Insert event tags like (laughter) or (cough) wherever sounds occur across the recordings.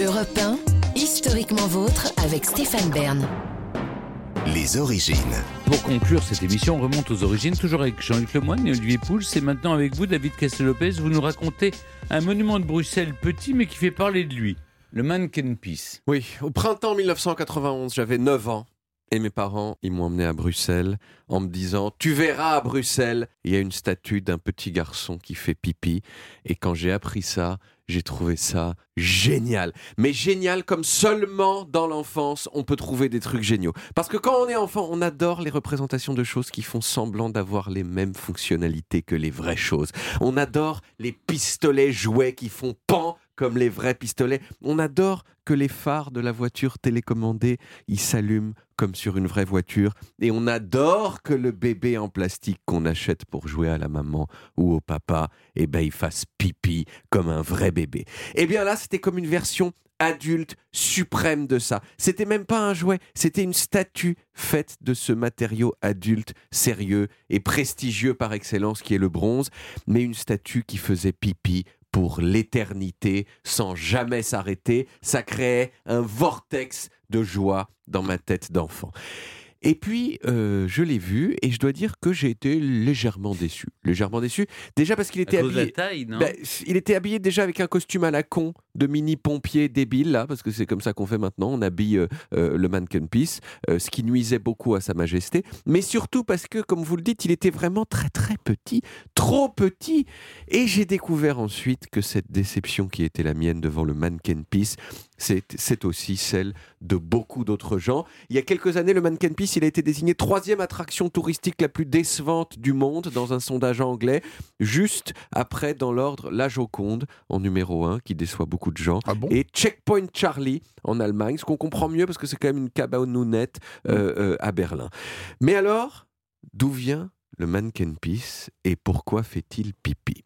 Europe 1, historiquement vôtre avec Stéphane Bern. Les origines. Pour conclure cette émission, on remonte aux origines, toujours avec Jean-Luc Lemoyne et Olivier Pouls. C'est maintenant avec vous, David Castel-Lopez. Vous nous racontez un monument de Bruxelles petit, mais qui fait parler de lui. Le Mannequin Peace. Oui, au printemps 1991, j'avais 9 ans. Et mes parents, ils m'ont emmené à Bruxelles en me disant Tu verras à Bruxelles, il y a une statue d'un petit garçon qui fait pipi. Et quand j'ai appris ça, j'ai trouvé ça génial. Mais génial comme seulement dans l'enfance on peut trouver des trucs géniaux. Parce que quand on est enfant, on adore les représentations de choses qui font semblant d'avoir les mêmes fonctionnalités que les vraies choses. On adore les pistolets jouets qui font pan comme les vrais pistolets. On adore que les phares de la voiture télécommandée, ils s'allument comme sur une vraie voiture. Et on adore que le bébé en plastique qu'on achète pour jouer à la maman ou au papa, eh ben, il fasse pipi comme un vrai bébé. Eh bien là, c'était comme une version adulte suprême de ça. C'était même pas un jouet, c'était une statue faite de ce matériau adulte, sérieux et prestigieux par excellence qui est le bronze, mais une statue qui faisait pipi pour l'éternité sans jamais s'arrêter. Ça créait un vortex de joie dans ma tête d'enfant. Et puis, euh, je l'ai vu et je dois dire que j'ai été légèrement déçu. Légèrement déçu. Déjà parce qu'il était de habillé. la taille, non? Ben, il était habillé déjà avec un costume à la con de mini pompier débile là, parce que c'est comme ça qu'on fait maintenant. On habille euh, euh, le mannequin piece, ce qui nuisait beaucoup à sa majesté. Mais surtout parce que, comme vous le dites, il était vraiment très très petit, trop petit. Et j'ai découvert ensuite que cette déception qui était la mienne devant le mannequin piece, c'est aussi celle de beaucoup d'autres gens. Il y a quelques années, le Mannequin Peace, il a été désigné troisième attraction touristique la plus décevante du monde dans un sondage anglais, juste après, dans l'ordre, La Joconde en numéro 1, qui déçoit beaucoup de gens, Ah bon? Et Checkpoint Charlie en Allemagne, ce qu'on comprend mieux parce que c'est quand même une cabaonnette euh, euh, à Berlin. Mais alors, d'où vient le Mannequin Peace et pourquoi fait-il pipi?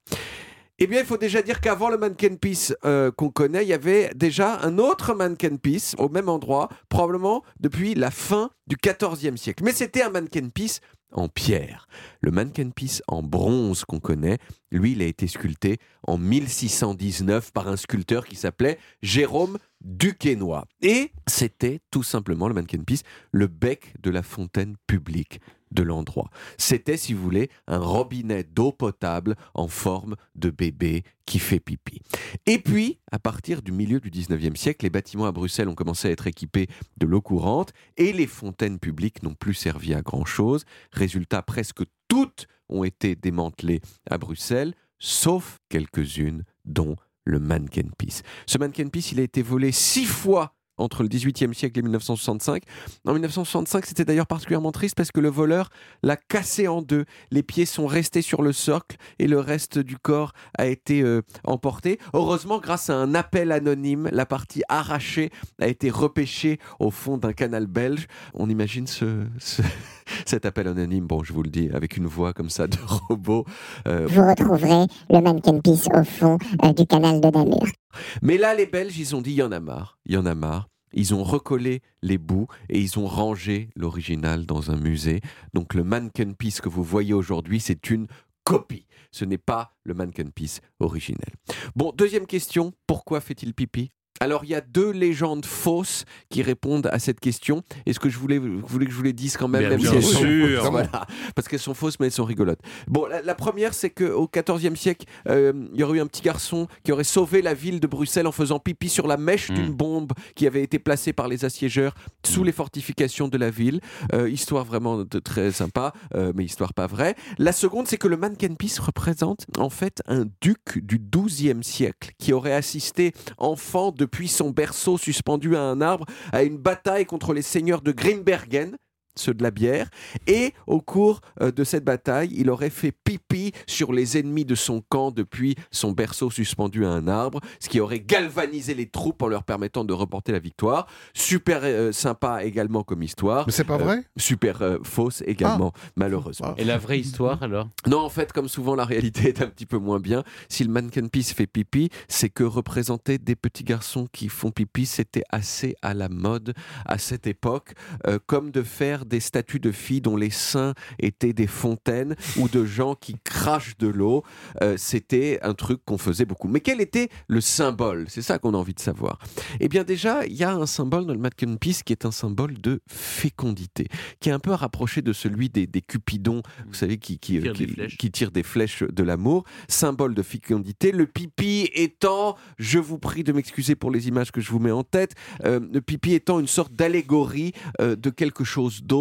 Eh bien, il faut déjà dire qu'avant le Mannequin Peace euh, qu'on connaît, il y avait déjà un autre Mannequin Peace au même endroit, probablement depuis la fin du XIVe siècle. Mais c'était un Mannequin Peace en pierre. Le Mannequin Peace en bronze qu'on connaît, lui, il a été sculpté en 1619 par un sculpteur qui s'appelait Jérôme Duquesnoy. Et c'était tout simplement le Mannequin Peace, le bec de la fontaine publique de l'endroit. C'était, si vous voulez, un robinet d'eau potable en forme de bébé qui fait pipi. Et puis, à partir du milieu du 19e siècle, les bâtiments à Bruxelles ont commencé à être équipés de l'eau courante et les fontaines publiques n'ont plus servi à grand-chose. Résultat, presque toutes ont été démantelées à Bruxelles, sauf quelques-unes, dont le Mannequin Peace. Ce Mannequin Peace, il a été volé six fois entre le 18e siècle et 1965. En 1965, c'était d'ailleurs particulièrement triste parce que le voleur l'a cassé en deux. Les pieds sont restés sur le socle et le reste du corps a été euh, emporté. Heureusement, grâce à un appel anonyme, la partie arrachée a été repêchée au fond d'un canal belge. On imagine ce- cet appel anonyme, bon, je vous le dis, avec une voix comme ça de (laughs) robot. Euh, Vous retrouverez le mannequin Peace au fond euh, du canal de Namur. Mais là, les Belges, ils ont dit il y en a marre, il y en a marre. Ils ont recollé les bouts et ils ont rangé l'original dans un musée. Donc le mannequin piece que vous voyez aujourd'hui, c'est une copie. Ce n'est pas le mannequin piece originel. Bon, deuxième question, pourquoi fait-il pipi? Alors, il y a deux légendes fausses qui répondent à cette question. Est-ce que je voulais, que je vous les dise quand même, Bien même bien si sûr. fausses Voilà. Parce qu'elles sont fausses, mais elles sont rigolotes. Bon, la, la première, c'est qu'au XIVe siècle, euh, il y aurait eu un petit garçon qui aurait sauvé la ville de Bruxelles en faisant pipi sur la mèche Mm. d'une bombe qui avait été placée par les assiégeurs sous les fortifications de la ville. Euh, histoire vraiment de- très sympa, euh, mais histoire pas vraie. La seconde, c'est que le mannequin piece représente en fait un duc du XIIe siècle qui aurait assisté enfant depuis son berceau suspendu à un arbre à une bataille contre les seigneurs de Grimbergen ceux de la bière, et au cours euh, de cette bataille, il aurait fait pipi sur les ennemis de son camp depuis son berceau suspendu à un arbre, ce qui aurait galvanisé les troupes en leur permettant de remporter la victoire. Super euh, sympa également comme histoire. Mais c'est pas Euh, vrai? Super euh, fausse également, malheureusement. Ah. Et la vraie histoire alors? Non, en fait, comme souvent, la réalité est un petit peu moins bien. Si le mannequin piece fait pipi, c'est que représenter des petits garçons qui font pipi, c'était assez à la mode à cette époque, euh, comme de faire des statues de filles dont les seins étaient des fontaines ou de gens qui crachent de l'eau. Euh, C'était un truc qu'on faisait beaucoup. Mais quel était le symbole? C'est ça qu'on a envie de savoir. Eh bien déjà, il y a un symbole dans le mannequin piece qui est un symbole de fécondité, qui est un peu rapproché de celui des, des cupidons, vous savez, qui, qui, Tire qui- qui tirent des flèches de l'amour. Symbole de fécondité. Le pipi étant, je vous prie de m'excuser pour les images que je vous mets en tête, euh, le pipi étant une sorte d'allégorie euh, de quelque chose d'autre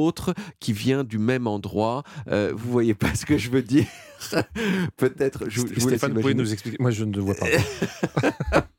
qui vient du même endroit. Euh, vous voyez pas ce que je veux dire? (laughs) Peut-être. Je, je vous laisse Stéphane, vous pouvez nous expliquer Moi, je ne vois pas. (laughs)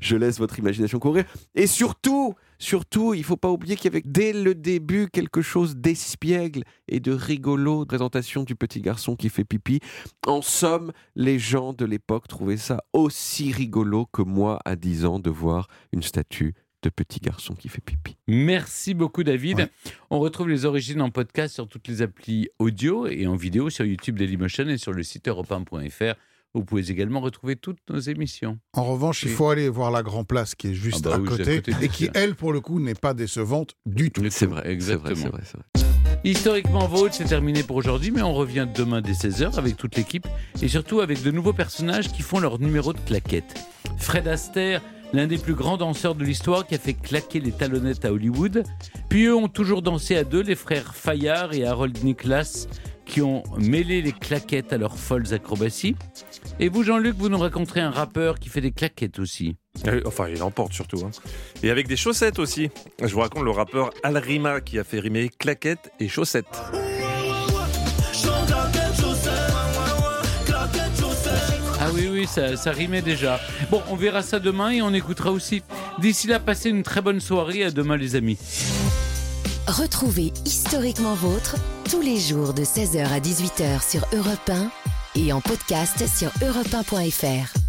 Je laisse votre imagination courir. Et surtout, surtout, il faut pas oublier qu'il y avait dès le début quelque chose d'espiègle et de rigolo, présentation du petit garçon qui fait pipi. En somme, les gens de l'époque trouvaient ça aussi rigolo que moi à 10 ans de voir une statue de petit garçon qui fait pipi. Merci beaucoup David. Ouais. On retrouve les origines en podcast sur toutes les applis audio et en vidéo sur YouTube Dailymotion et sur le site europe1.fr. Vous pouvez également retrouver toutes nos émissions. En revanche, il faut aller voir la Grand Place qui est juste Ah bah à, oui, c'est à côté, et qui, elle, pour le coup, n'est pas décevante du tout. C'est vrai, c'est vrai, Exactement. c'est vrai, c'est vrai. Historiquement Vôtre, c'est terminé pour aujourd'hui, mais on revient demain dès 16h avec toute l'équipe et surtout avec de nouveaux personnages qui font leur numéro de claquette. Fred Astaire, l'un des plus grands danseurs de l'histoire qui a fait claquer les talonnettes à Hollywood. Puis eux ont toujours dansé à deux, les frères Fayard et Harold Nicholas, qui ont mêlé les claquettes à leurs folles acrobaties. Et vous, Jean-Luc, vous nous raconterez un rappeur qui fait des claquettes aussi. Euh, Enfin, il emporte surtout. hein. Et avec des chaussettes aussi. Je vous raconte le rappeur Al Rima qui a fait rimer claquettes et chaussettes. Oui, oui, ça, ça rimait déjà. Bon, on verra ça demain et on écoutera aussi. D'ici là, passez une très bonne soirée. À demain, les amis. Retrouvez Historiquement Vôtre tous les jours de 16h à 18h sur Europe 1 et en podcast sur europe1.fr.